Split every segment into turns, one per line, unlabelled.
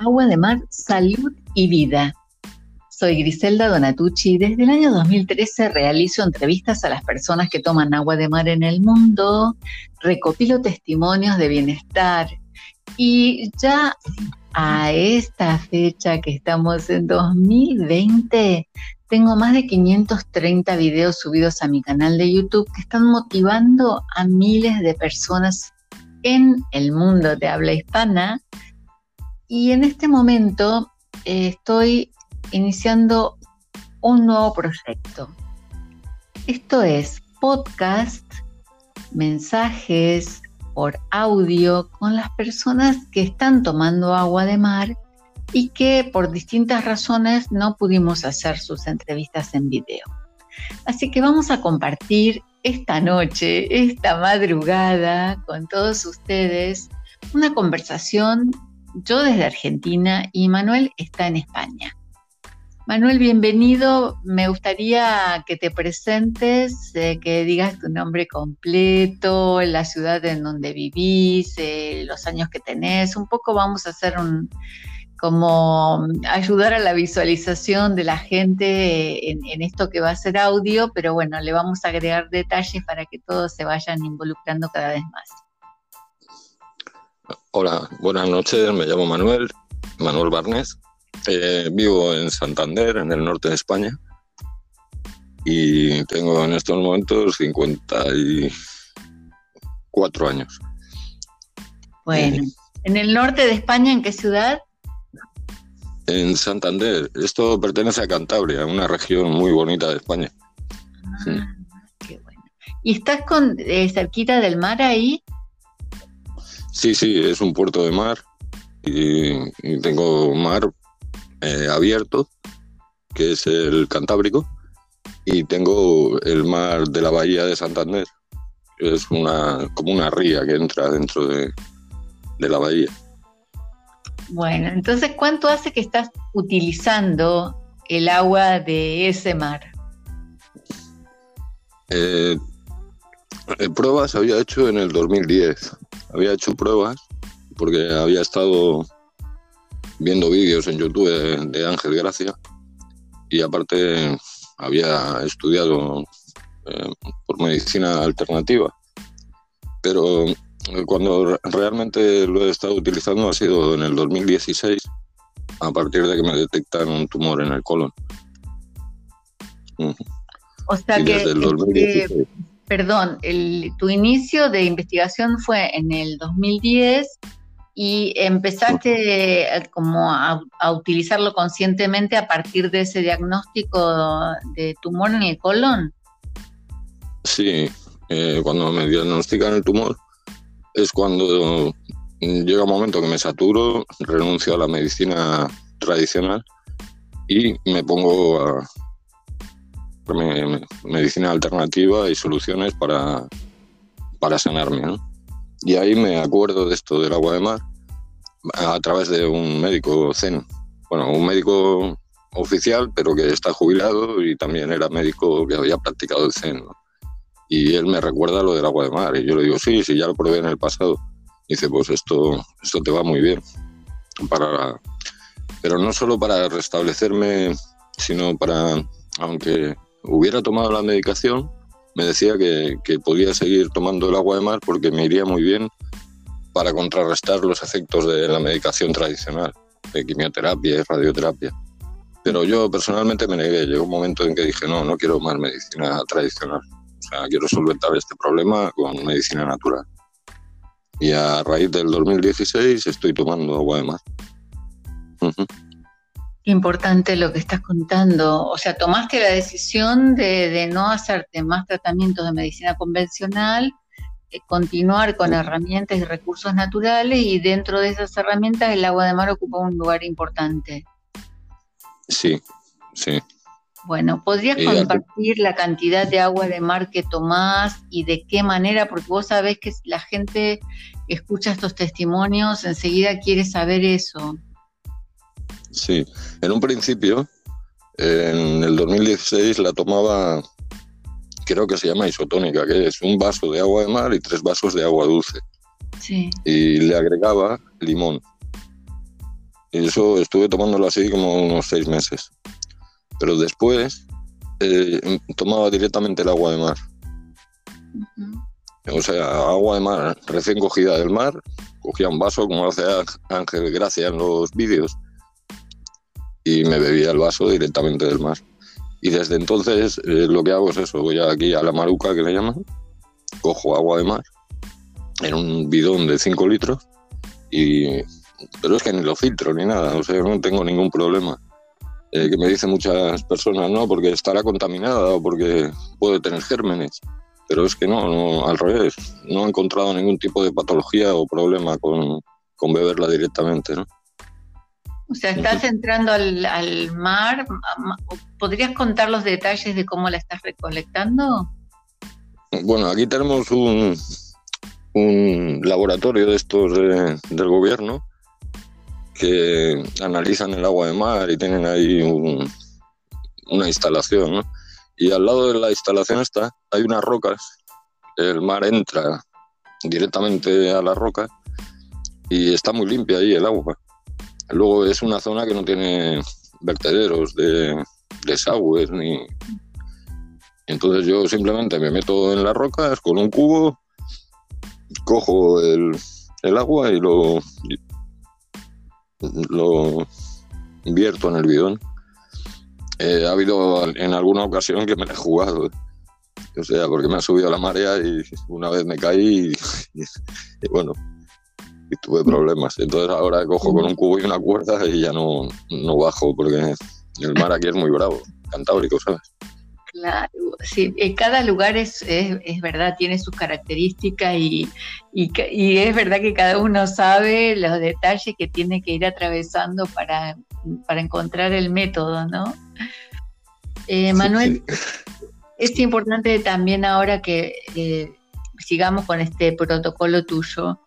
Agua de Mar, Salud y Vida. Soy Griselda Donatucci y desde el año 2013 realizo entrevistas a las personas que toman agua de mar en el mundo, recopilo testimonios de bienestar y ya a esta fecha que estamos en 2020 tengo más de 530 videos subidos a mi canal de YouTube que están motivando a miles de personas en el mundo de habla hispana. Y en este momento eh, estoy iniciando un nuevo proyecto. Esto es podcast, mensajes por audio con las personas que están tomando agua de mar y que por distintas razones no pudimos hacer sus entrevistas en video. Así que vamos a compartir esta noche, esta madrugada con todos ustedes una conversación, yo desde Argentina y Manuel está en España. Manuel, bienvenido. Me gustaría que te presentes, eh, que digas tu nombre completo, la ciudad en donde vivís, eh, los años que tenés. Un poco vamos a hacer un, como ayudar a la visualización de la gente en, esto que va a ser audio, pero bueno, le vamos a agregar detalles para que todos se vayan involucrando cada vez más.
Hola, buenas noches, me llamo Manuel, Manuel Barnés, eh, vivo en Santander, en el norte de España, y tengo en estos momentos 54 años.
Bueno, ¿en el norte de España en qué ciudad?
en Santander. Esto pertenece a Cantabria, una región muy bonita de España.
Ah, qué bueno. ¿Y estás con, eh, cerquita del mar ahí?
Sí, sí, es un puerto de mar y, tengo mar eh, abierto, que es el Cantábrico, y tengo el mar de la bahía de Santander, que es una, como una ría que entra dentro de la bahía.
Bueno, entonces, ¿cuánto hace que estás utilizando el agua de ese mar?
Eh, eh, pruebas había hecho en el 2010. Había hecho pruebas porque había estado viendo vídeos en YouTube de, Ángel Gracia y aparte había estudiado eh, por medicina alternativa. Pero cuando realmente lo he estado utilizando ha sido en el 2016, a partir de que me detectaron un tumor en el colon.
O sea que, este, perdón, tu inicio de investigación fue en el 2010 y empezaste como a, utilizarlo conscientemente a partir de ese diagnóstico de tumor en el colon.
Sí, eh, cuando me diagnostican el tumor, es cuando llega un momento que me saturo, renuncio a la medicina tradicional y me pongo a medicina alternativa y soluciones para, para sanarme. Y ahí me acuerdo de esto del agua de mar a través de un médico zen. Bueno, un médico oficial, pero que está jubilado y también era médico que había practicado el zen. Y él me recuerda lo del agua de mar. Y yo le digo, sí, sí, ya lo probé en el pasado. dice, pues esto, esto te va muy bien. Para, pero no solo para restablecerme, sino para, aunque hubiera tomado la medicación, me decía que, que podía seguir tomando el agua de mar porque me iría muy bien para contrarrestar los efectos de la medicación tradicional, de quimioterapia y radioterapia. Pero yo personalmente me negué. Llegó un momento en que dije, no, no quiero más medicina tradicional. O sea, quiero solventar este problema con medicina natural. Y a raíz del 2016 estoy tomando agua de mar.
Importante lo que estás contando. O sea, tomaste la decisión de, no hacerte más tratamientos de medicina convencional, eh, continuar con herramientas y recursos naturales y dentro de esas herramientas el agua de mar ocupa un lugar importante.
Sí, sí.
Bueno, ¿podrías compartir la cantidad de agua de mar que tomás y de qué manera? Porque vos sabés que la gente escucha estos testimonios, enseguida quiere saber eso.
Sí, en un principio, en el 2016 la tomaba, creo que se llama isotónica, que es un vaso de agua de mar y tres vasos de agua dulce.
Sí.
Y le agregaba limón. Y eso estuve tomándolo así como unos seis meses. Pero después eh, tomaba directamente el agua de mar. O sea, agua de mar recién cogida del mar, cogía un vaso como hace Ángel Gracia en los vídeos y me bebía el vaso directamente del mar. Y desde entonces eh, lo que hago es eso, voy aquí a la maruca que le llaman, cojo agua de mar en un bidón de 5 litros y pero es que ni lo filtro ni nada, o sea, no tengo ningún problema. Eh, que me dicen muchas personas, no, porque estará contaminada o porque puede tener gérmenes. Pero es que no, no, al revés. No he encontrado ningún tipo de patología o problema con, con beberla directamente, ¿no?
O sea, estás entrando al, al, mar. ¿Podrías contar los detalles de cómo la estás recolectando?
Bueno, aquí tenemos un, un laboratorio de estos del gobierno que analizan el agua de mar y tienen ahí una instalación, ¿no? Y al lado de la instalación está, hay unas rocas, el mar entra directamente a la roca y está muy limpia ahí el agua. Luego es una zona que no tiene vertederos de desagües ni... Entonces yo simplemente me meto en las rocas con un cubo, cojo el, el agua y lo, lo invierto en el bidón. Eh, ha habido en alguna ocasión que me he jugado, o sea, porque me ha subido la marea y una vez me caí y, bueno, y tuve problemas. Entonces ahora cojo con un cubo y una cuerda y ya no, no bajo porque el mar aquí es muy bravo, cantábrico, ¿sabes?
Claro, sí, eh, cada lugar es, es, verdad, tiene sus características y, y, es verdad que cada uno sabe los detalles que tiene que ir atravesando para, para encontrar el método, ¿no? Eh, Manuel, es importante también ahora que eh, sigamos con este protocolo tuyo.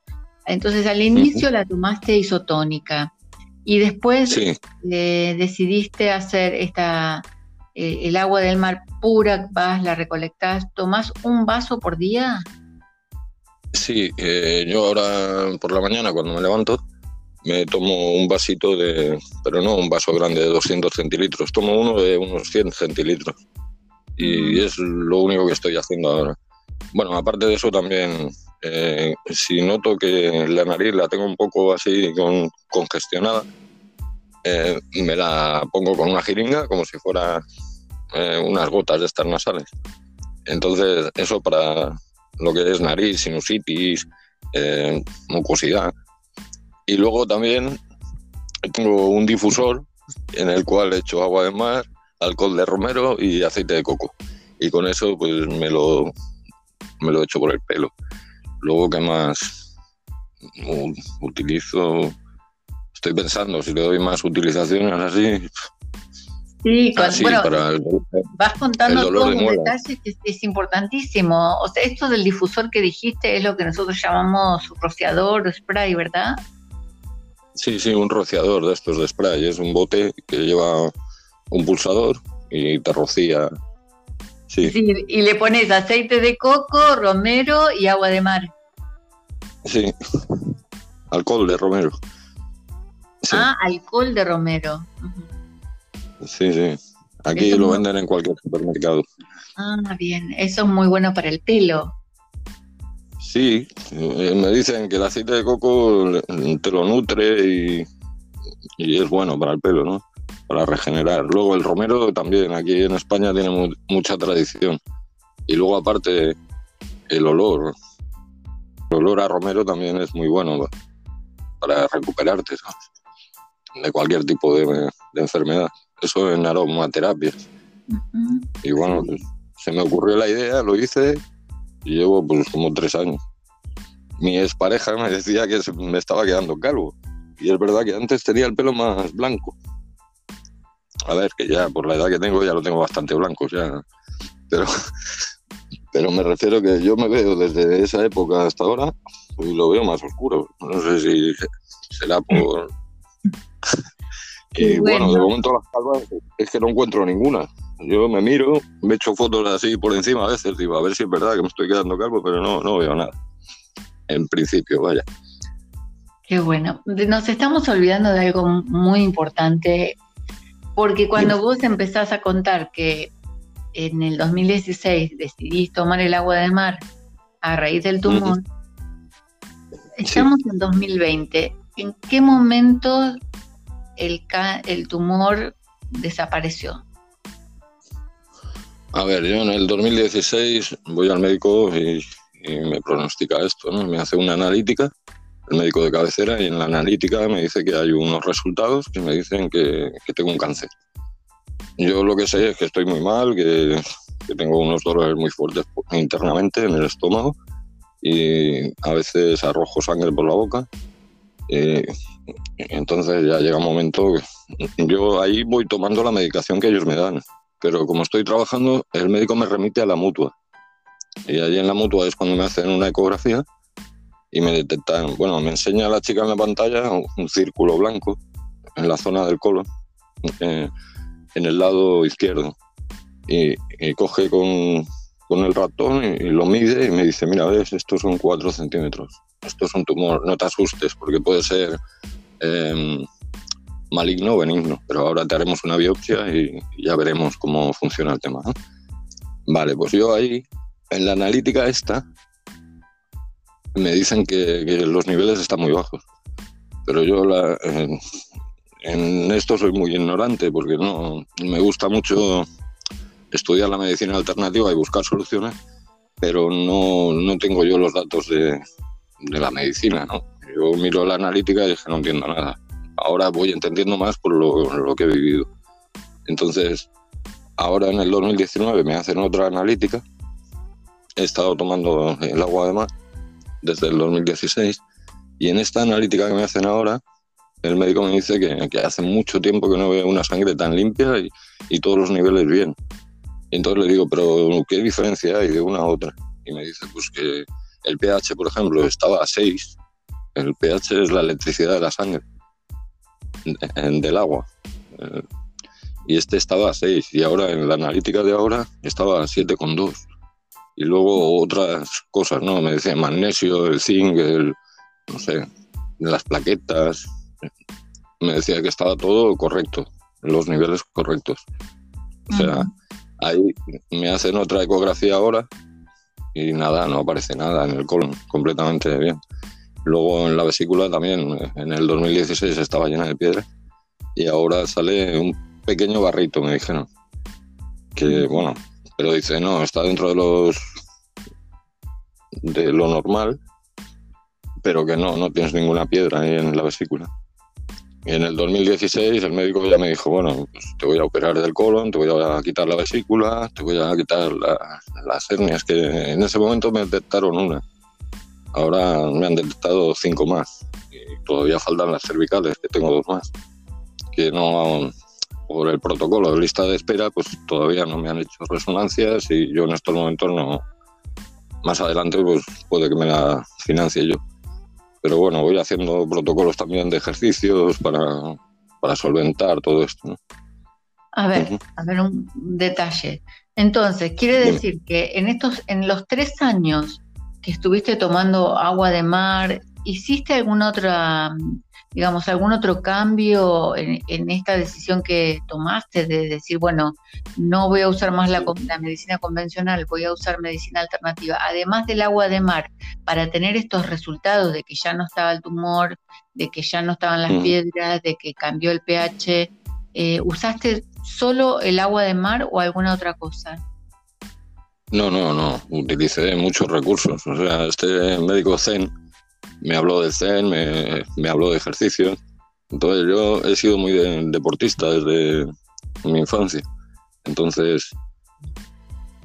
Entonces, al inicio la tomaste isotónica y después decidiste hacer esta eh, el agua del mar pura, vas, la recolectas, ¿tomás un vaso por día?
Sí, eh, yo ahora por la mañana cuando me levanto me tomo un vasito de, pero no un vaso grande de 200 centilitros, tomo uno de unos 100 centilitros y es lo único que estoy haciendo ahora. Bueno, aparte de eso también, eh, si noto que la nariz la tengo un poco así con, congestionada, eh, me la pongo con una jeringa como si fuera eh, unas gotas de estas nasales. Entonces, eso para lo que es nariz, sinusitis, eh, mucosidad. Y luego también tengo un difusor en el cual echo agua de mar, alcohol de romero y aceite de coco. Y con eso pues me lo, me lo echo por el pelo. Luego, ¿qué más utilizo? estoy pensando si le doy más utilizaciones así.
Sí, ah, bueno, vas contando todos los detalles que es, importantísimo. O sea, esto del difusor que dijiste es lo que nosotros llamamos rociador o spray, ¿verdad?
Sí, sí, un rociador de estos de spray. Es un bote que lleva un pulsador y te rocía. Sí.
sí. y le pones aceite de coco, romero y agua de mar.
Sí, alcohol de romero.
Ah, alcohol de romero.
Sí, sí. Aquí lo venden en cualquier supermercado.
Ah, bien. Eso es muy bueno para el pelo.
Sí, eh, me dicen que el aceite de coco te lo nutre y, y es bueno para el pelo, ¿no? Para regenerar. Luego el romero también, aquí en España tiene mucha tradición. Y luego aparte el olor, el olor a romero también es muy bueno para recuperarte, ¿sabes? de cualquier tipo de, enfermedad. Eso en aromaterapia. Y bueno, pues, se me ocurrió la idea, lo hice y llevo pues como tres años. Mi expareja me decía que me estaba quedando calvo. Y es verdad que antes tenía el pelo más blanco. A ver, que ya por la edad que tengo ya lo tengo bastante blanco, ya. Pero, pero me refiero que yo me veo desde esa época hasta ahora y lo veo más oscuro. No sé si será por y bueno. de momento las calvas es que no encuentro ninguna. Yo me miro, me echo fotos así por encima a veces, digo, a ver si es verdad que me estoy quedando calvo, pero no, no veo nada. En principio, vaya.
Qué bueno. Nos estamos olvidando de algo muy importante, porque cuando vos empezás a contar que en el 2016 decidís tomar el agua de mar a raíz del tumor, estamos en 2020. ¿En qué momento el, el tumor desapareció?
A ver, yo en el 2016 voy al médico y, me pronostica esto, ¿no? Me hace una analítica, el médico de cabecera, y en la analítica me dice que hay unos resultados que me dicen que, tengo un cáncer. Yo lo que sé es que estoy muy mal, que, tengo unos dolores muy fuertes internamente en el estómago y a veces arrojo sangre por la boca. entonces ya llega un momento que yo ahí voy tomando la medicación que ellos me dan pero como estoy trabajando, el médico me remite a la mutua. Y allí en la mutua es cuando me hacen una ecografía y me detectan, bueno, me enseña la chica en la pantalla un, círculo blanco en la zona del colon, eh, en el lado izquierdo. Y, coge con, con, el ratón y, lo mide y me dice, mira, ves, estos son cuatro centímetros. Esto es un tumor, no te asustes porque puede ser em, maligno o benigno, pero ahora te haremos una biopsia y, ya veremos cómo funciona el tema. Vale, pues yo ahí, en la analítica esta, me dicen que, los niveles están muy bajos, pero yo en, esto soy muy ignorante porque no me gusta mucho estudiar la medicina alternativa y buscar soluciones, pero no, no tengo yo los datos de, de la medicina, ¿no? Yo miro la analítica y dije, no entiendo nada ahora voy entendiendo más por lo, que he vivido. Entonces, ahora en el 2019 me hacen otra analítica. He estado tomando el agua de mar desde el 2016 y en esta analítica que me hacen ahora, el médico me dice que, hace mucho tiempo que no veo una sangre tan limpia y, todos los niveles bien. Y entonces le digo, pero ¿qué diferencia hay de una a otra? Y me dice, pues que el pH, por ejemplo, estaba a 6. El pH es la electricidad de la sangre del agua. Eh, y este estaba a 6 y ahora en la analítica de ahora estaba a 7,2. Y luego otras cosas, ¿no? Me decía magnesio, el zinc, el, no sé, las plaquetas. Me decía que estaba todo correcto, los niveles correctos. O sea, ahí me hacen otra ecografía ahora y nada, no aparece nada en el colon, completamente bien. Luego en la vesícula también, en el 2016 estaba llena de piedra y ahora sale un pequeño barrito, me dijeron. Que bueno, pero dice, no, está dentro de los de lo normal, pero que no, no tienes ninguna piedra en la vesícula. Y en el 2016 el médico ya me dijo, bueno, pues te voy a operar del colon, te voy a quitar la vesícula, te voy a quitar las hernias, que en ese momento me detectaron una Ahora me han detectado cinco más y todavía faltan las cervicales, que tengo dos más. Que no, por el protocolo de lista de espera, pues todavía no me han hecho resonancias y yo en estos momentos no. Más adelante, pues puede que me la financie yo. Pero bueno, voy haciendo protocolos también de ejercicios para, para solventar todo esto.
A ver, a ver un detalle. Entonces, quiere decir que en estos, en los tres años que estuviste tomando agua de mar, ¿hiciste alguna otra, digamos, algún otro cambio en, esta decisión que tomaste de decir, bueno, no voy a usar más la, medicina convencional, voy a usar medicina alternativa, además del agua de mar, para tener estos resultados de que ya no estaba el tumor, de que ya no estaban las piedras, de que cambió el pH, eh, ¿usaste solo el agua de mar o alguna otra cosa?
No, no, no. Utilicé muchos recursos. O sea, este médico Zen me habló de Zen, me, habló de ejercicio. Entonces yo he sido muy deportista desde mi infancia. Entonces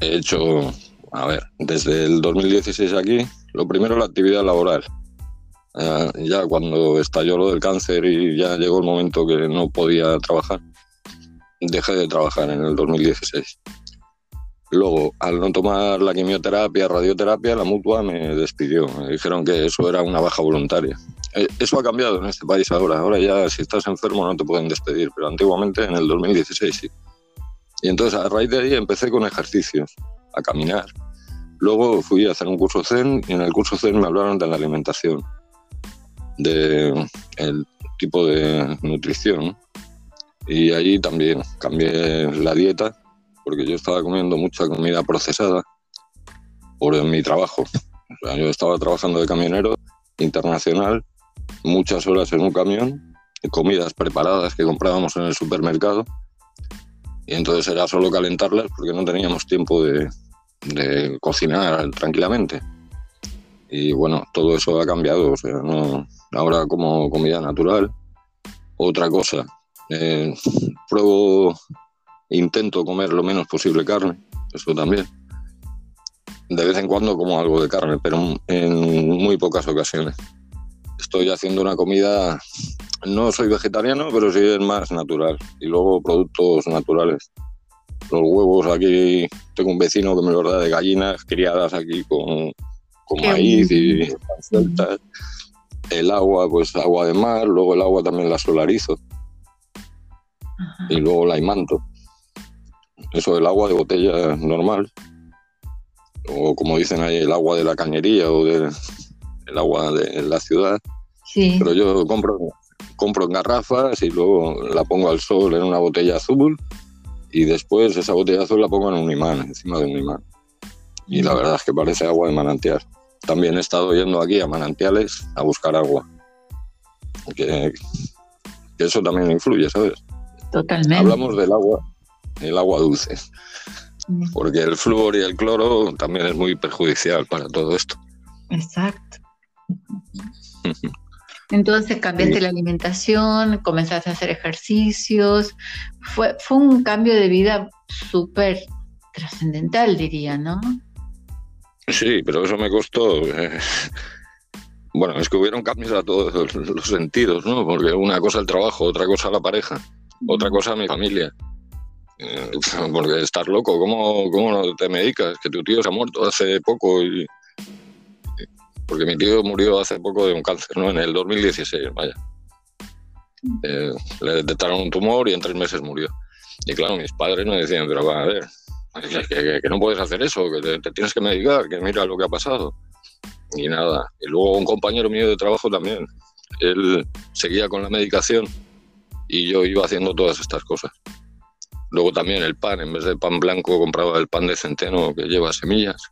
he hecho, a ver, desde el 2016 aquí, lo primero la actividad laboral. ya cuando estalló lo del cáncer y ya llegó el momento que no podía trabajar, dejé de trabajar en el 2016. Luego, al no tomar la quimioterapia, radioterapia, la mutua me despidió. Me dijeron que eso era una baja voluntaria. Eh, eso ha cambiado en este país ahora. Ahora ya si estás enfermo no te pueden despedir, pero antiguamente en el 2016 sí. Y entonces a raíz de ahí empecé con ejercicios, a caminar. Luego fui a hacer un curso Zen y en el curso Zen me hablaron de la alimentación. de el tipo de nutrición y allí también cambié la dieta porque yo estaba comiendo mucha comida procesada por mi trabajo. yo estaba trabajando de camionero internacional, muchas horas en un camión, comidas preparadas que comprábamos en el supermercado y entonces era solo calentarlas porque no teníamos tiempo de, de cocinar tranquilamente. Y bueno, todo eso ha cambiado, o sea, no, ahora como comida natural. Otra cosa, eh, pruebo, intento comer lo menos posible carne, eso también. De vez en cuando como algo de carne, pero en muy pocas ocasiones. Estoy haciendo una comida, no soy vegetariano, pero sí es más natural. Y luego productos naturales. Los huevos aquí, tengo un vecino que me los da de gallinas criadas aquí con, con maíz y sueltas. El agua, pues agua de mar, luego el agua también la solarizo. Y luego la imanto. Eso del agua de botella normal. O como dicen ahí, el agua de la cañería o del el agua de la ciudad. Sí. Pero yo compro, compro en garrafas y luego la pongo al sol en una botella azul y después esa botella azul la pongo en un imán, encima de un imán. Y la verdad es que parece agua de manantial. También he estado yendo aquí a manantiales a buscar agua. Que, eso también influye, ¿sabes?
Totalmente.
Hablamos del agua, el agua dulce. Mm. Porque el flúor y el cloro también es muy perjudicial para todo esto.
Exacto. Entonces cambiaste la alimentación, comenzaste a hacer ejercicios. Fue, fue un cambio de vida súper trascendental, diría, ¿no?
Sí, pero eso me costó. Eh, bueno, es que hubieron cambios a todos los sentidos, ¿no? Porque una cosa el trabajo, otra cosa la pareja, otra cosa mi familia. Porque estar loco, ¿cómo, ¿cómo no te medicas? Que tu tío se ha muerto hace poco y, porque mi tío murió hace poco de un cáncer, ¿no? En el 2016, vaya. Eh, le detectaron un tumor y en tres meses murió. Y claro, mis padres me decían, pero va a ver, que, no puedes hacer eso, que te, tienes que medicar, que mira lo que ha pasado. Y nada. Y luego un compañero mío de trabajo también, él seguía con la medicación y yo iba haciendo todas estas cosas. Luego también el pan, en vez de pan blanco compraba el pan de centeno que lleva semillas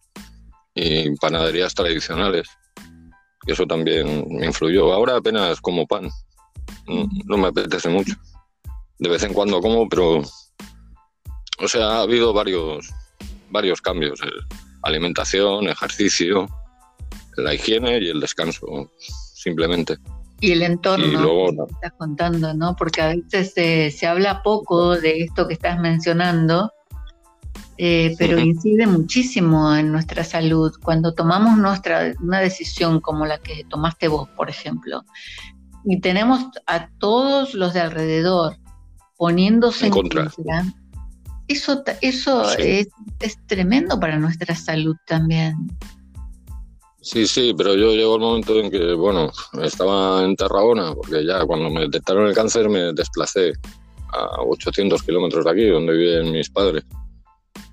y panaderías tradicionales eso también me influyó. Ahora apenas como pan, no, me apetece mucho. De vez en cuando como, pero, o sea, ha habido varios, varios cambios. alimentación, ejercicio, la higiene y el descanso, simplemente.
Y el entorno que estás contando, ¿no? Porque a veces se habla poco de esto que estás mencionando, eh, pero incide muchísimo en nuestra salud. Cuando tomamos nuestra, una decisión como la que tomaste vos, por ejemplo, y tenemos a todos los de alrededor poniéndose en, contra, eso, eso es, es, tremendo para nuestra salud también.
Sí, sí, pero yo llegó el momento en que, bueno, estaba en Tarragona, porque ya cuando me detectaron el cáncer me desplacé a 800 kilómetros de aquí, donde viven mis padres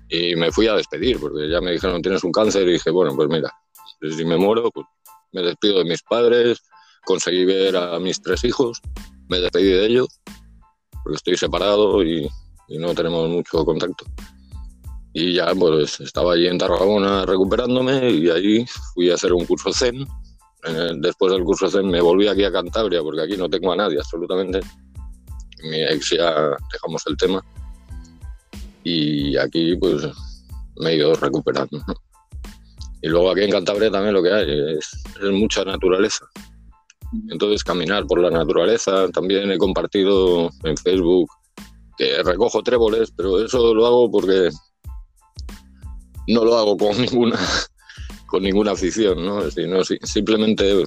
y me fui a despedir, porque ya me dijeron, tienes un cáncer, y dije, bueno, pues mira, si me muero, pues me despido de mis padres, conseguí ver a mis tres hijos, me despedí de ellos, porque estoy separado y, no tenemos mucho contacto. Y ya, pues estaba allí en Tarragona recuperándome y ahí fui a hacer un curso Zen. después del curso Zen me volví aquí a Cantabria, porque aquí no tengo a nadie absolutamente. Mi ex ya dejamos el tema y aquí pues me he ido recuperando. Y luego aquí en Cantabria también lo que hay es, mucha naturaleza. Entonces caminar por la naturaleza, también he compartido en Facebook que recojo tréboles, pero eso lo hago porque no lo hago con ninguna con ninguna afición, ¿no? Simplemente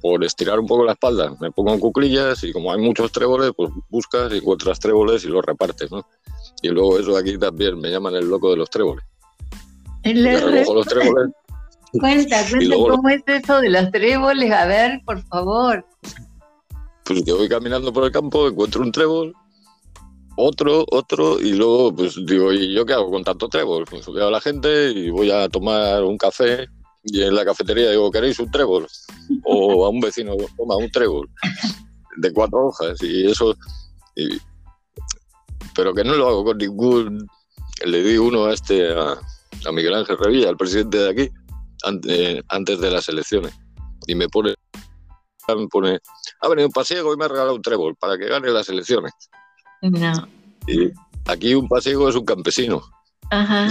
por estirar un poco la espalda. Me pongo en cuclillas y como hay muchos tréboles, pues buscas y encuentras tréboles y los repartes, ¿no? Y luego eso aquí también me llaman el loco de los tréboles.
El los tréboles. Cuenta, cuenta cómo es eso de los tréboles, a ver, por favor.
Pues que voy caminando por el campo, encuentro un trébol, otro, otro, y luego pues digo, ¿y yo qué hago con tanto trébol? Pues a la gente y voy a tomar un café Y en la cafetería digo, ¿queréis un trébol? O a un vecino, toma un trébol de cuatro hojas y eso. pero que no lo hago con ningún. Le di uno a este, a, Miguel Ángel Revilla, el presidente de aquí, antes, de las elecciones. Y me pone, me pone, ha venido un pasiego y me ha regalado un trébol para que gane las elecciones. No. Y aquí un pasiego es un campesino.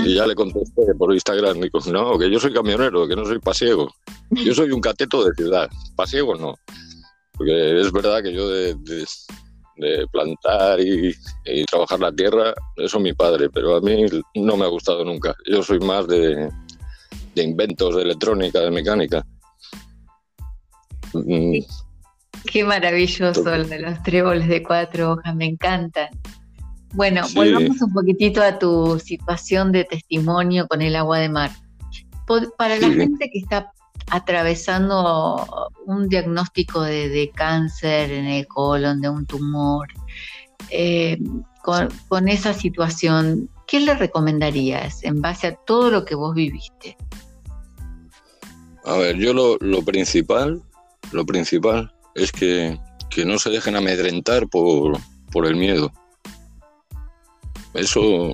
Y ya le contesté por Instagram, digo, no, que yo soy camionero, que no soy pasiego. Yo soy un cateto de ciudad, pasiego no. Porque es verdad que yo de, plantar y, trabajar la tierra, eso es mi padre, pero a mí no me ha gustado nunca. Yo soy más de, inventos, de electrónica, de mecánica.
Mm. Qué maravilloso el de los tréboles de cuatro hojas, me encantan. Bueno, volvamos un poquitito a tu situación de testimonio con el agua de mar. Para la gente que está atravesando un diagnóstico de, cáncer en el colon, de un tumor, eh, con, esa situación, ¿qué le recomendarías en base a todo lo que vos viviste?
A ver, yo lo, principal, lo principal es que, no se dejen amedrentar por, por el miedo eso,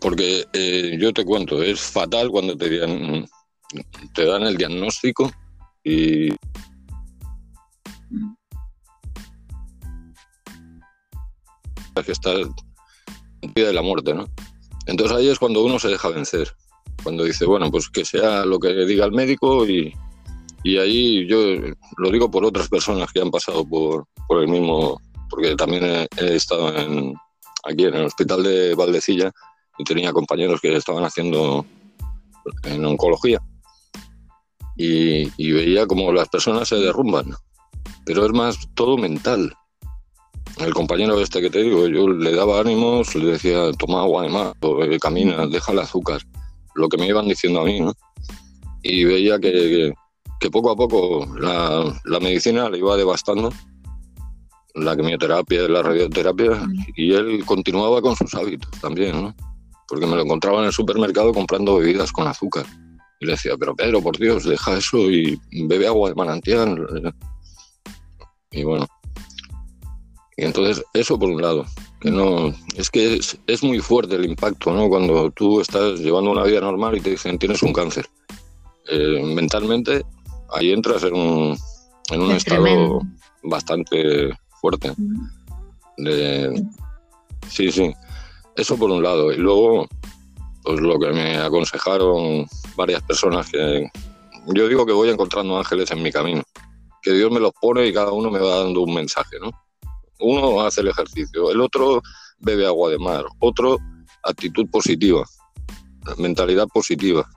porque eh, yo te cuento, es fatal cuando te, dan, te dan el diagnóstico y que está en pie de la muerte, ¿no? Entonces ahí es cuando uno se deja vencer, cuando dice, bueno, pues que sea lo que diga el médico y, y ahí yo lo digo por otras personas que han pasado por, por el mismo, porque también he estado en, aquí en el hospital de Valdecilla y tenía compañeros que estaban haciendo en oncología y, veía como las personas se derrumban, pero es más todo mental. El compañero este que te digo, yo le daba ánimos, le decía, toma agua de mar, camina, deja el azúcar, lo que me iban diciendo a mí, ¿no? Y veía que, que, poco a poco la, la medicina le iba devastando la quimioterapia, la radioterapia, y él continuaba con sus hábitos también, ¿no? Porque me lo encontraba en el supermercado comprando bebidas con azúcar. Y le decía, pero Pedro, por Dios, deja eso y bebe agua de manantial. Y bueno. Y entonces, eso por un lado. Que no, es que es, muy fuerte el impacto, ¿no? Cuando tú estás llevando una vida normal y te dicen, tienes un cáncer. Eh, mentalmente, ahí entras en un, en un estado bastante fuerte. sí, sí. Eso por un lado. Y luego, pues lo que me aconsejaron varias personas que yo digo que voy encontrando ángeles en mi camino. Que Dios me los pone y cada uno me va dando un mensaje, ¿no? Uno hace el ejercicio, el otro bebe agua de mar, otro actitud positiva, mentalidad positiva.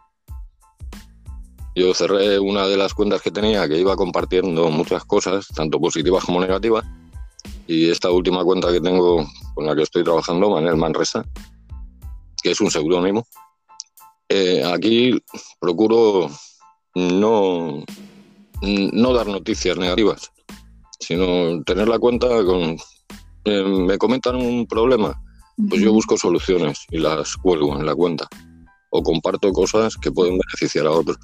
Yo cerré una de las cuentas que tenía que iba compartiendo muchas cosas, tanto positivas como negativas, y esta última cuenta que tengo con la que estoy trabajando, Manuel Manresa, que es un seudónimo, eh, aquí procuro no, no dar noticias negativas, sino tener la cuenta con... Eh, me comentan un problema, pues yo busco soluciones y las cuelgo en la cuenta. O comparto cosas que pueden beneficiar a otros.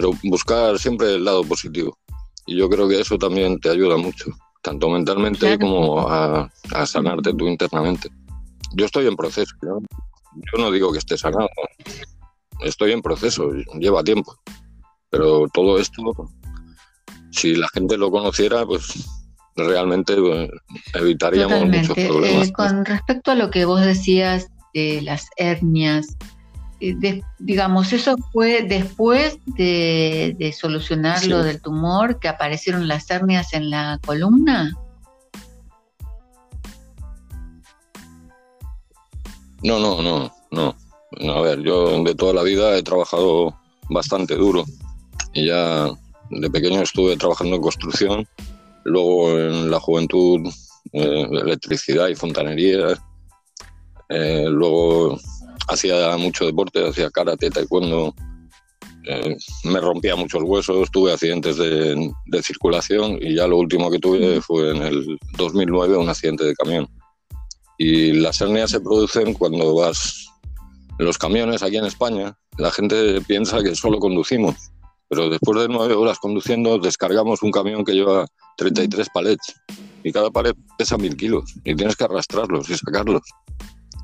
Pero buscar siempre el lado positivo. Y yo creo que eso también te ayuda mucho tanto mentalmente como a, sanarte tú internamente. Yo estoy en proceso, yo no digo que esté sanado, estoy en proceso, lleva tiempo, pero todo esto, si la gente lo conociera, pues realmente eh, evitaríamos muchos problemas.
Eh, con respecto a lo que vos decías de las hernias, eh, digamos, eso fue después de, solucionar lo del tumor, que aparecieron las hernias en la columna.
No, no, no, no. A ver, yo de toda la vida he trabajado bastante duro y ya de pequeño estuve trabajando en construcción, luego en la juventud eh, electricidad y fontanería, eh, luego hacía mucho deporte, hacía karate, taekwondo, eh, me rompía muchos huesos, tuve accidentes de, circulación y ya lo último que tuve fue en el 2009 un accidente de camión. Y las hernias se producen cuando vas en los camiones aquí en España. La gente piensa que solo conducimos pero después de nueve horas conduciendo descargamos un camión que lleva 33 palets y cada palet pesa mil kilos y tienes que arrastrarlos y sacarlos.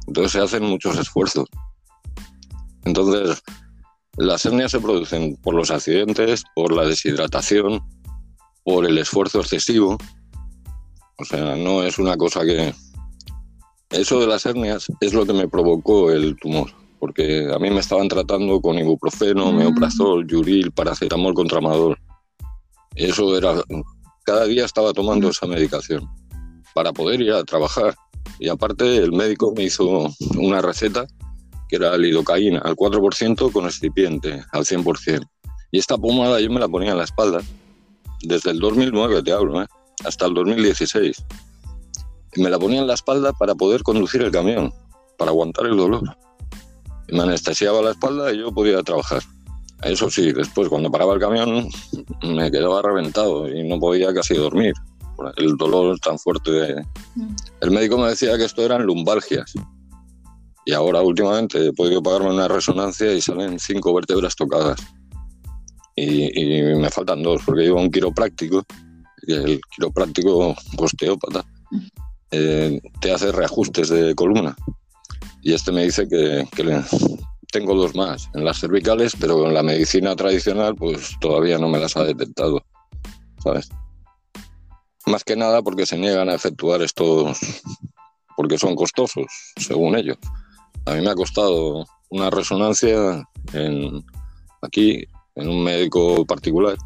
Entonces se hacen muchos esfuerzos. Entonces, las hernias se producen por los accidentes, por la deshidratación, por el esfuerzo excesivo. O sea, no es una cosa que... Eso de las hernias es lo que me provocó el tumor, porque a mí me estaban tratando con ibuprofeno, mm. meoprazol, yuril, paracetamol, contramadol. Eso era... Cada día estaba tomando mm. esa medicación para poder ir a trabajar. Y aparte el médico me hizo una receta que era lidocaína al 4% con excipiente al 100%. Y esta pomada yo me la ponía en la espalda desde el 2009, te hablo, ¿eh? hasta el 2016. Y me la ponía en la espalda para poder conducir el camión, para aguantar el dolor. Y me anestesiaba la espalda y yo podía trabajar. Eso sí, después cuando paraba el camión me quedaba reventado y no podía casi dormir. El dolor tan fuerte. Mm. El médico me decía que esto eran lumbalgias. Y ahora últimamente he podido pagarme una resonancia y salen cinco vértebras tocadas. Y, me faltan dos, porque llevo un quiropráctico, el quiropráctico osteópata, eh, te hace reajustes de columna. Y este me dice que, tengo dos más en las cervicales, pero en la medicina tradicional pues todavía no me las ha detectado, ¿sabes? Más que nada porque se niegan a efectuar estos, porque son costosos, según ellos. A mí me ha costado una resonancia en, aquí, en un médico particular,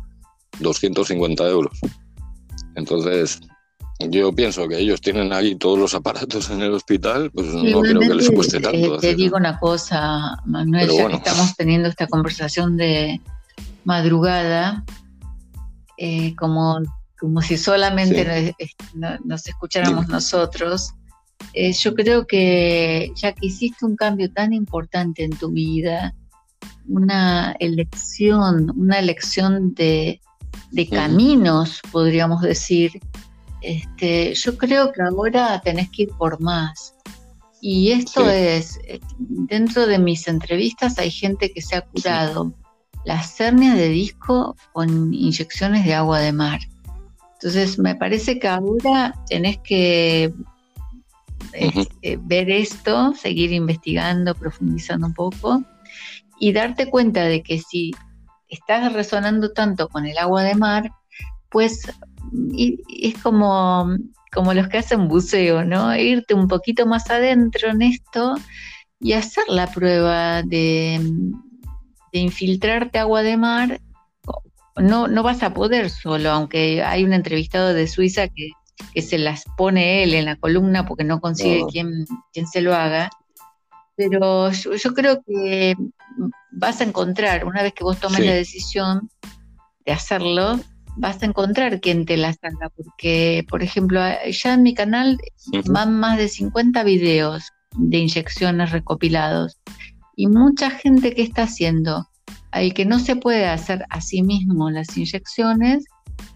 250 euros. Entonces, yo pienso que ellos tienen ahí todos los aparatos en el hospital, pues no creo que les cueste tanto.
Eh, te digo una cosa, Manuel, ya que estamos teniendo esta conversación de madrugada, eh, como, como si solamente nos, escucháramos nosotros, eh, yo creo que ya que hiciste un cambio tan importante en tu vida, una elección, una elección de, caminos, podríamos decir, este, yo creo que ahora tenés que ir por más. Y esto es, eh, dentro de mis entrevistas hay gente que se ha curado las hernias de disco con inyecciones de agua de mar. Entonces me parece que ahora tenés que este, ver esto, seguir investigando, profundizando un poco y darte cuenta de que si estás resonando tanto con el agua de mar, pues es como, como los que hacen buceo, ¿no? Irte un poquito más adentro en esto y hacer la prueba de, de infiltrarte agua de mar. No, no vas a poder solo, aunque hay un entrevistado de Suiza que que se las pone él en la columna porque no consigue quien, se lo haga. Pero yo, creo que vas a encontrar, una vez que vos tomes la decisión de hacerlo, vas a encontrar quien te las haga, porque, por ejemplo, ya en mi canal van más de 50 videos de inyecciones recopilados y mucha gente que está haciendo, al que no se puede hacer a sí mismo las inyecciones,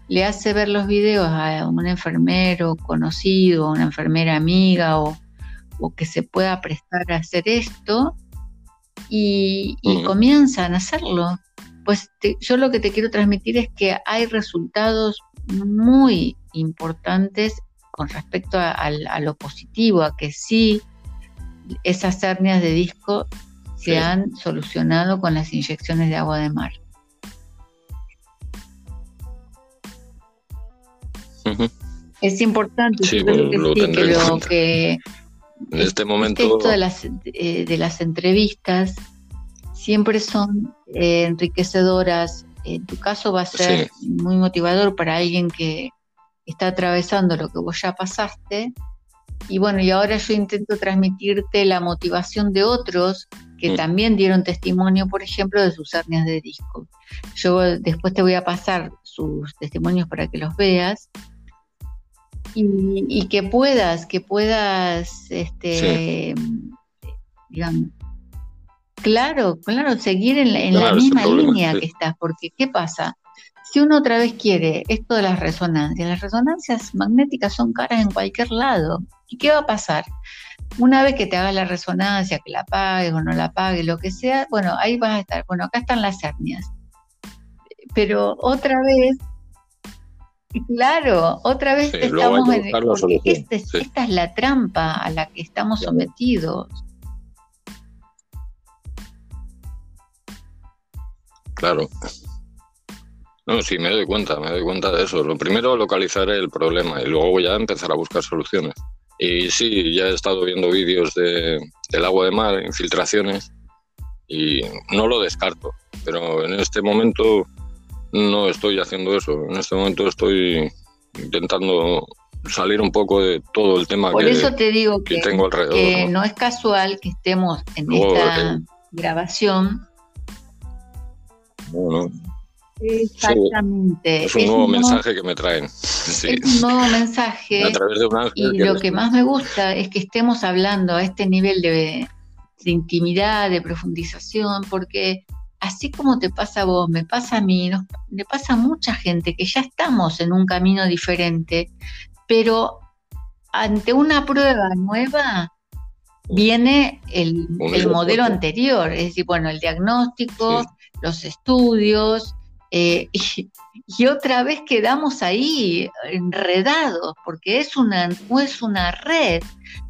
le hace ver los videos a un enfermero conocido, una enfermera amiga o, que se pueda prestar a hacer esto y, comienzan a hacerlo. Pues yo lo que te quiero transmitir es que hay resultados muy importantes con respecto a, lo positivo, a que sí esas hernias de disco se han solucionado con las inyecciones de agua de mar. Es importante, sí, lo que
en este momento
de las, eh, de las entrevistas siempre son eh, enriquecedoras. En tu caso va a ser muy motivador para alguien que está atravesando lo que vos ya pasaste. Y bueno, y ahora yo intento transmitirte la motivación de otros que mm. también dieron testimonio, por ejemplo, de sus hernias de disco. Yo después te voy a pasar sus testimonios para que los veas y, que puedas, que puedas, este, digamos, claro, claro, seguir en la, misma línea que estás, porque ¿qué pasa? Si uno otra vez quiere esto de las resonancias, las resonancias magnéticas son caras en cualquier lado. ¿Y qué va a pasar? Una vez que te hagas la resonancia, que la pagues o no la pagues, lo que sea, bueno, ahí vas a estar. Bueno, acá están las hernias pero otra vez, claro, otra vez estamos en este, esta es la trampa a la que estamos sometidos.
Claro. No, sí, me doy cuenta, me doy cuenta de eso. Lo primero, localizar el problema y luego ya empezar a buscar soluciones. Y sí, ya he estado viendo vídeos de, del agua de mar, infiltraciones, y no lo descarto, pero en este momento no estoy haciendo eso. En este momento estoy intentando salir un poco de todo el tema
Por
que,
eso te digo
que, tengo alrededor. Que
¿no? es casual que estemos en esta grabación.
Bueno,
Exactamente.
es un nuevo mensaje que me traen.
Es un nuevo mensaje.
A través de un ángel
y lo que más me gusta es que estemos hablando a este nivel de, intimidad, de profundización, porque así como te pasa a vos, me pasa a mí, nos, le pasa a mucha gente que ya estamos en un camino diferente, pero ante una prueba nueva viene el, modelo anterior, es decir, bueno, el diagnóstico, los estudios, eh, y, otra vez quedamos ahí enredados, porque es una, es una red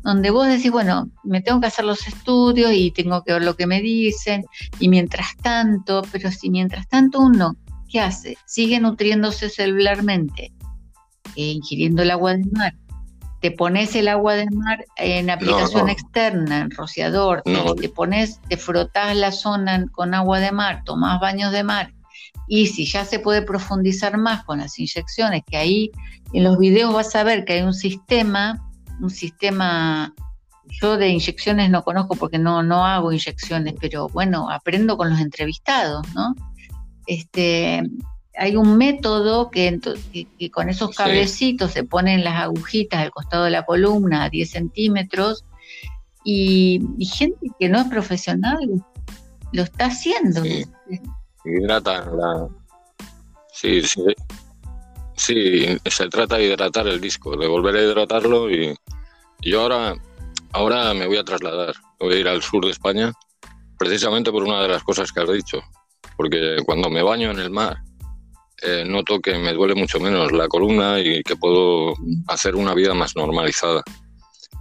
donde vos decís, bueno, me tengo que hacer los estudios y tengo que ver lo que me dicen, y mientras tanto, pero si mientras tanto uno, ¿qué hace? Sigue nutriéndose celularmente, eh, ingiriendo el agua del mar, te pones el agua del mar en aplicación externa, en rociador, te, pones, te frotás la zona con agua de mar, tomás baños de mar y si ya se puede profundizar más con las inyecciones, que ahí en los videos vas a ver que hay un sistema, un sistema, yo de inyecciones no conozco porque no, no hago inyecciones, pero bueno, aprendo con los entrevistados, ¿no? Este, hay un método que, con esos cablecitos se ponen las agujitas al costado de la columna a 10 centímetros y, gente que no es profesional lo está haciendo
hidrata la... Sí, sí, sí, se trata de hidratar el disco, de volver a hidratarlo y, yo ahora, ahora me voy a trasladar, voy a ir al sur de España precisamente por una de las cosas que has dicho, porque cuando me baño en el mar eh, noto que me duele mucho menos la columna y que puedo hacer una vida más normalizada.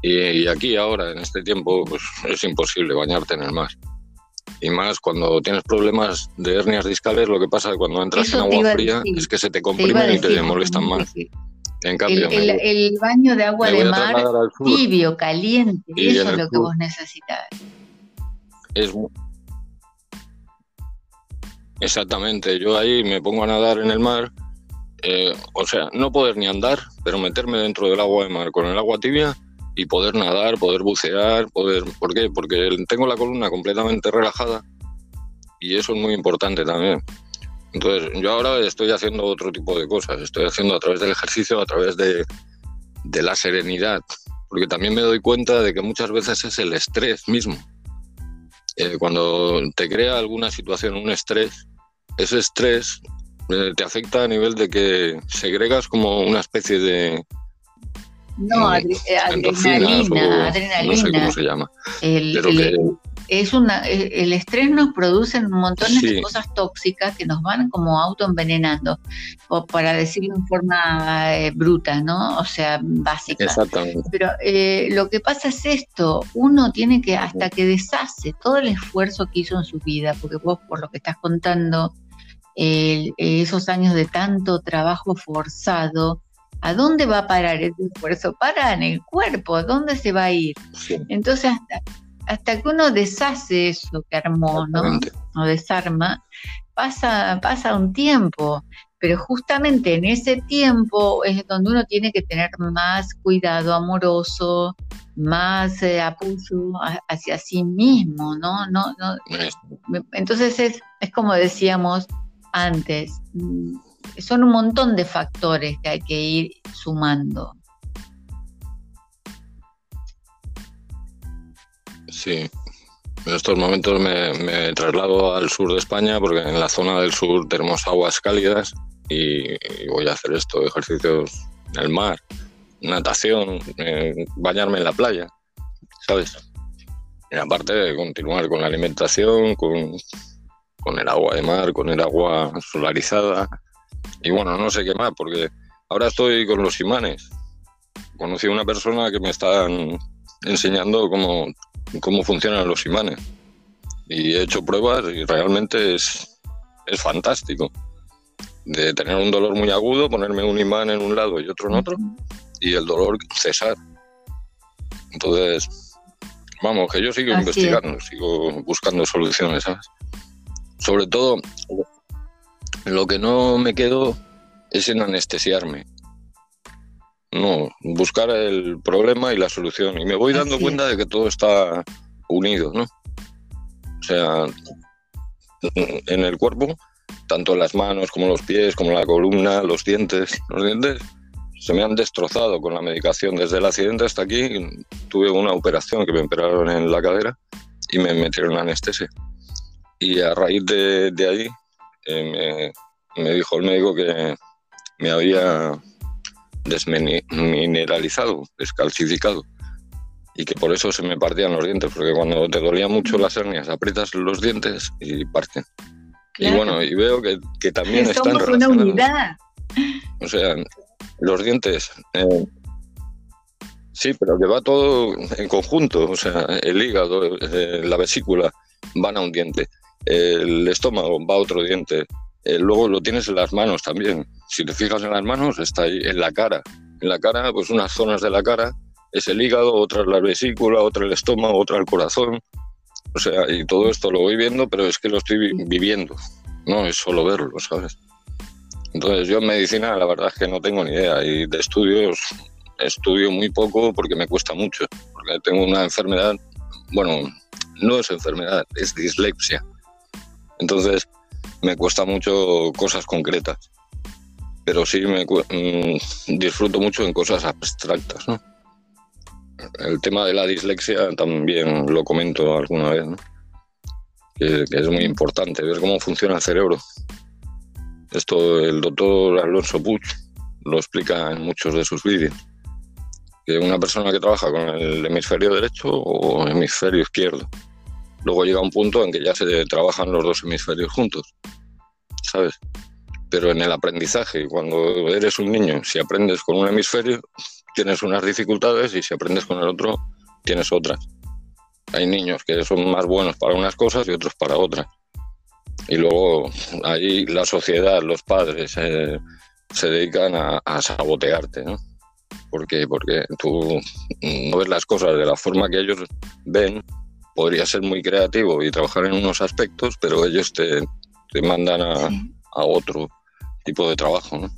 Y, y aquí ahora, en este tiempo, pues es imposible bañarte en el mar. Y más cuando tienes problemas de hernias discales, lo que pasa es que cuando entras en agua fría es que se te comprimen y te molestan más. En cambio,
el, baño de agua de mar tibio, caliente, eso es lo que vos necesitas.
Es Exactamente, yo ahí me pongo a nadar en el mar, eh, o sea, no poder ni andar, pero meterme dentro del agua de mar con el agua tibia y poder nadar, poder bucear, poder... ¿Por qué? Porque tengo la columna completamente relajada y eso es muy importante también. Entonces, yo ahora estoy haciendo otro tipo de cosas, estoy haciendo a través del ejercicio, a través de, de la serenidad, porque también me doy cuenta de que muchas veces es el estrés mismo. Eh, cuando te crea alguna situación, un estrés, ese estrés eh, te afecta a nivel de que segregas como una especie de,
no, eh, adrenalina, adrenalina. No
sé cómo se llama.
El, es una, el estrés nos produce un montón de cosas tóxicas que nos van como autoenvenenando, o para decirlo en forma eh, bruta, ¿no? O sea, básica.
Exactamente.
Pero eh, lo que pasa es esto, uno tiene que, hasta que deshace todo el esfuerzo que hizo en su vida, porque vos por lo que estás contando, esos años de tanto trabajo forzado, ¿A dónde va a parar ese esfuerzo? Para en el cuerpo, ¿dónde se va a ir? Entonces, hasta, que uno deshace eso que armó, ¿no? O desarma, pasa, pasa un tiempo. Pero justamente en ese tiempo es donde uno tiene que tener más cuidado amoroso, más eh, apoyo hacia sí mismo, ¿no? no, no entonces es, es como decíamos antes, mm, son un montón de factores que hay que ir sumando.
Sí, en estos momentos me, traslado al sur de España porque en la zona del sur tenemos aguas cálidas y, voy a hacer esto, ejercicios en el mar, natación, eh, bañarme en la playa, ¿sabes? Y aparte de continuar con la alimentación, con con el agua de mar, con el agua solarizada y bueno, no sé qué más, porque ahora estoy con los imanes. Conocí a una persona que me está enseñando cómo, cómo funcionan los imanes y he hecho pruebas y realmente es, es fantástico. De tener un dolor muy agudo, ponerme un imán en un lado y otro en otro y el dolor cesar. Entonces, vamos, que yo sigo investigando, sigo buscando soluciones, ¿sabes? Sobre todo, lo que no me quedo es en anestesiarme. No, buscar el problema y la solución. Y me voy dando cuenta de que todo está unido, ¿no? O sea, en el cuerpo, tanto las manos como los pies, como la columna, los dientes, los dientes se me han destrozado con la medicación. Desde el accidente hasta aquí tuve una operación que me operaron en la cadera y me metieron anestesia. Y a raíz de, ahí eh, me, dijo el médico que me había desmineralizado, descalcificado y que por eso se me partían los dientes, porque cuando te dolían mucho las hernias aprietas los dientes y parten. Y bueno, y veo que, que también están
una unidad.
O sea, los dientes. Eh, sí, pero que va todo en conjunto. O sea, el hígado, eh, la vesícula van a un diente. El estómago va a otro diente. Eh, luego lo tienes en las manos también. Si te fijas en las manos, está ahí, en la cara. En la cara, pues unas zonas de la cara es el hígado, otra la vesícula, otra el estómago, otra el corazón. O sea, y todo esto lo voy viendo, pero es que lo estoy viviendo. No es solo verlo, ¿sabes? Entonces yo en medicina la verdad es que no tengo ni idea y de estudios estudio muy poco porque me cuesta mucho, porque tengo una enfermedad, bueno, no es enfermedad, es dislexia. Entonces me cuesta mucho cosas concretas, pero sí me mm, disfruto mucho en cosas abstractas. El tema de la dislexia también lo comento alguna vez, ¿no? que es muy importante ver cómo funciona el cerebro esto el doctor Alonso Puig lo explica en muchos de sus vídeos. Que una persona que trabaja con el hemisferio derecho o hemisferio izquierdo, luego llega un punto en que ya se trabajan los dos hemisferios juntos, ¿sabes? Pero en el aprendizaje, cuando eres un niño, si aprendes con un hemisferio, tienes unas dificultades y si aprendes con el otro, tienes otras. Hay niños que son más buenos para unas cosas y otros para otras y luego ahí la sociedad, los padres eh, se dedican a, sabotearte, ¿no? Porque, porque tú no ves las cosas de la forma que ellos ven, podría ser muy creativo y trabajar en unos aspectos, pero ellos te, te mandan a, a, otro tipo de trabajo, ¿no?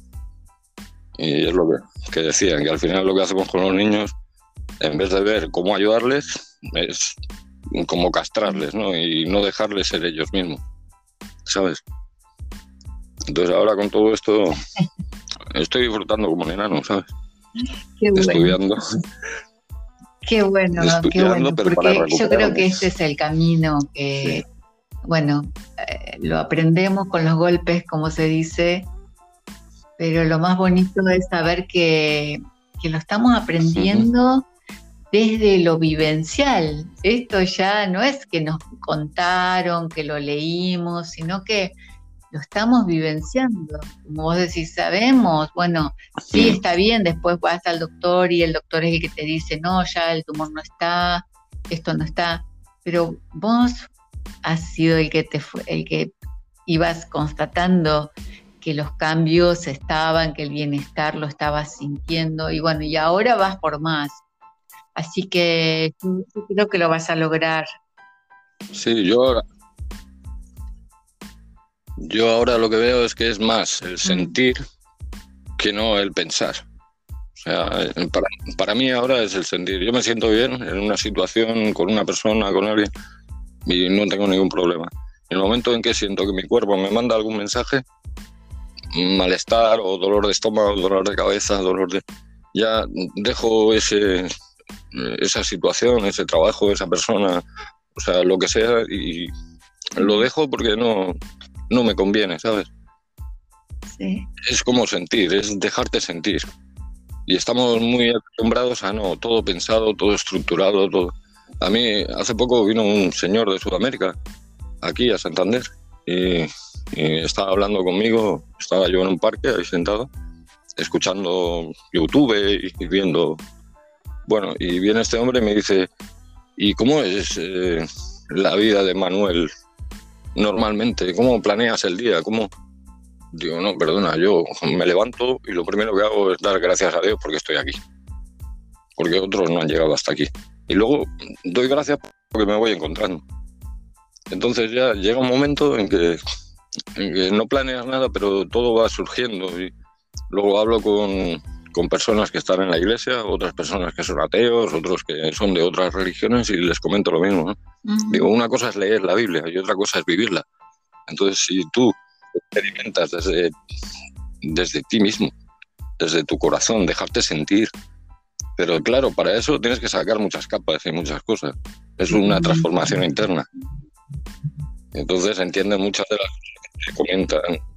Y es lo que, que decían, que al final lo que hacemos con los niños, en vez de ver cómo ayudarles, es como castrarles, ¿no? Y no dejarles ser ellos mismos. ¿sabes? Entonces ahora con todo esto estoy disfrutando como un enano, ¿sabes? Qué bueno. Estudiando.
Qué bueno, qué bueno, porque yo creo que este es el camino que, bueno, eh, lo aprendemos con los golpes, como se dice, pero lo más bonito es saber que, que lo estamos aprendiendo desde lo vivencial. Esto ya no es que nos contaron, que lo leímos, sino que lo estamos vivenciando. Como vos decís, sabemos, bueno, sí está bien, después vas al doctor y el doctor es el que te dice, no, ya el tumor no está, esto no está, pero vos has sido el que te el que ibas constatando que los cambios estaban, que el bienestar lo estabas sintiendo y bueno, y ahora vas por más. Así que yo creo que lo vas a lograr.
Sí, yo ahora, yo ahora lo que veo es que es más el sentir que no el pensar. O sea, para, para, mí ahora es el sentir. Yo me siento bien en una situación con una persona, con alguien, y no tengo ningún problema. En el momento en que siento que mi cuerpo me manda algún mensaje, malestar o dolor de estómago, dolor de cabeza, dolor de... Ya dejo ese, esa situación, ese trabajo, esa persona, o sea, lo que sea, y lo dejo porque no, no me conviene, ¿sabes? Sí. Es como sentir, es dejarte sentir. Y estamos muy acostumbrados a no, todo pensado, todo estructurado, todo. A mí hace poco vino un señor de Sudamérica, aquí a Santander, y, estaba hablando conmigo, estaba yo en un parque ahí sentado, escuchando YouTube y, viendo, bueno, y viene este hombre y me dice, ¿y cómo es eh, la vida de Manuel normalmente? ¿Cómo planeas el día? ¿Cómo? Digo, no, perdona, yo me levanto y lo primero que hago es dar gracias a Dios porque estoy aquí. Porque otros no han llegado hasta aquí. Y luego doy gracias porque me voy encontrando. Entonces ya llega un momento en que, no planeas nada, pero todo va surgiendo. Y luego hablo con, personas que están en la iglesia, otras personas que son ateos, otros que son de otras religiones y les comento lo mismo. Digo, una cosa es leer la Biblia y otra cosa es vivirla. Entonces, si tú experimentas desde, desde ti mismo, desde tu corazón, dejarte sentir, pero claro, para eso tienes que sacar muchas capas y muchas cosas. Es una transformación interna. Entonces entienden muchas de las cosas que comentan.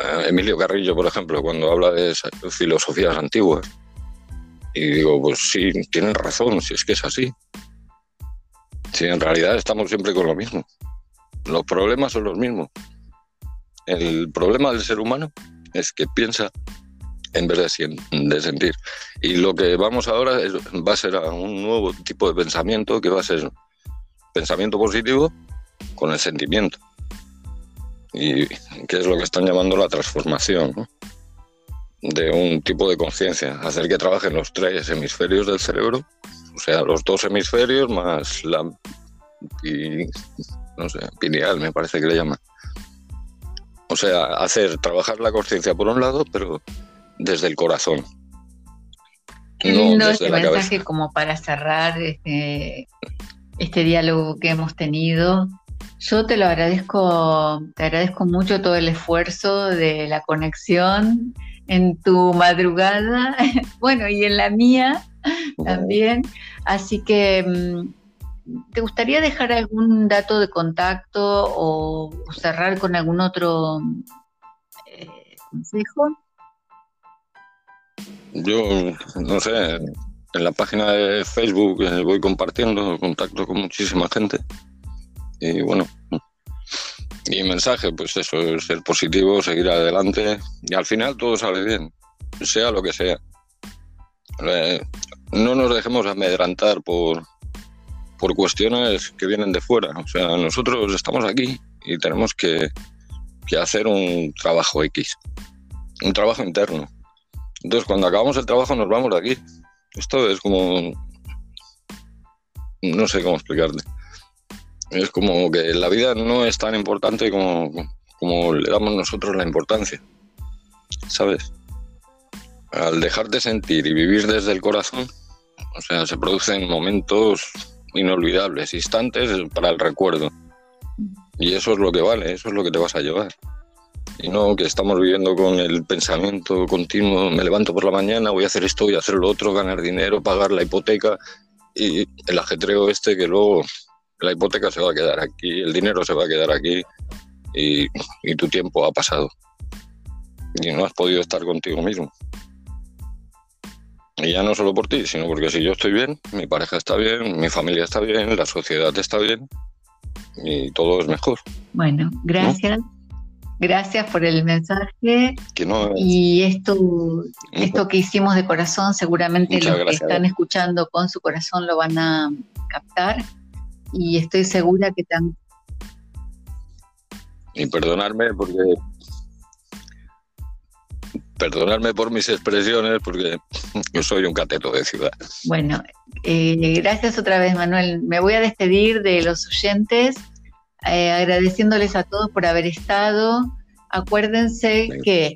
Eh, Emilio Carrillo, por ejemplo, cuando habla de filosofías antiguas. Y digo, pues sí, tienen razón, si es que es así. Si en realidad estamos siempre con lo mismo. Los problemas son los mismos. El problema del ser humano es que piensa en vez de, sentir. Y lo que vamos ahora va a ser un nuevo tipo de pensamiento que va a ser pensamiento positivo con el sentimiento. Y que es lo que están llamando la transformación de un tipo de conciencia, hacer que trabajen los tres hemisferios del cerebro, o sea, los dos hemisferios más la no sé, pineal me parece que le llaman. O sea, hacer trabajar la conciencia por un lado, pero desde el corazón.
Qué lindo este mensaje como para cerrar este, este diálogo que hemos tenido. Yo te lo agradezco, te agradezco mucho todo el esfuerzo de la conexión en tu madrugada, bueno, y en la mía también. Así que, mm, ¿te gustaría dejar algún dato de contacto o cerrar con algún otro eh, consejo?
Yo, no sé, en la página de Facebook eh, voy compartiendo contacto con muchísima gente. Y bueno, mi mensaje, pues eso, ser positivo, seguir adelante y al final todo sale bien, sea lo que sea. Eh, no nos dejemos amedrantar por, por cuestiones que vienen de fuera. O sea, nosotros estamos aquí y tenemos que, que hacer un trabajo X, un trabajo interno entonces, cuando acabamos el trabajo, nos vamos de aquí. Esto es como. No sé cómo explicarte. Es como que la vida no es tan importante como, como le damos nosotros la importancia. ¿Sabes? Al dejarte sentir y vivir desde el corazón, o sea, se producen momentos inolvidables, instantes para el recuerdo. Y eso es lo que vale, eso es lo que te vas a llevar y no que estamos viviendo con el pensamiento continuo, me levanto por la mañana, voy a hacer esto, voy a hacer lo otro, ganar dinero, pagar la hipoteca y el ajetreo este que luego la hipoteca se va a quedar aquí, el dinero se va a quedar aquí y, y tu tiempo ha pasado y no has podido estar contigo mismo. Y ya no solo por ti, sino porque si yo estoy bien, mi pareja está bien, mi familia está bien, la sociedad está bien y todo es mejor.
Bueno, gracias. Gracias por el mensaje. y esto, esto que hicimos de corazón, seguramente los que están escuchando con su corazón lo van a captar. Y estoy segura que también.
Y perdonarme porque. Perdonarme por mis expresiones porque yo soy un cateto de ciudad.
Bueno, eh, gracias otra vez, Manuel. Me voy a despedir de los oyentes eh, agradeciéndoles a todos por haber estado. Acuérdense que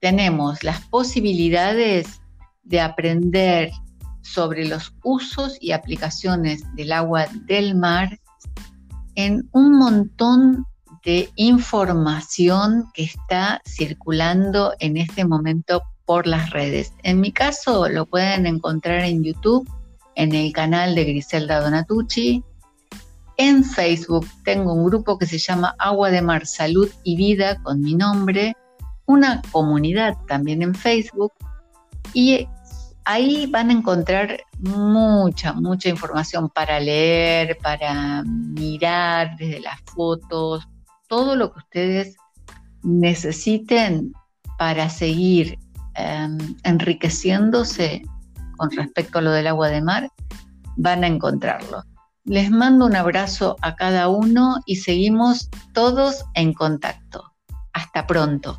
tenemos las posibilidades de aprender sobre los usos y aplicaciones del agua del mar en un montón de información que está circulando en este momento por las redes. En mi caso lo pueden encontrar en YouTube, en el canal de Griselda Donatucci, en Facebook tengo un grupo que se llama Agua de Mar, Salud y Vida con mi nombre, una comunidad también en Facebook y ahí van a encontrar mucha, mucha información para leer, para mirar desde las fotos, todo lo que ustedes necesiten para seguir em, enriqueciéndose con respecto a lo del agua de mar, van a encontrarlo. Les mando un abrazo a cada uno y seguimos todos en contacto. Hasta pronto.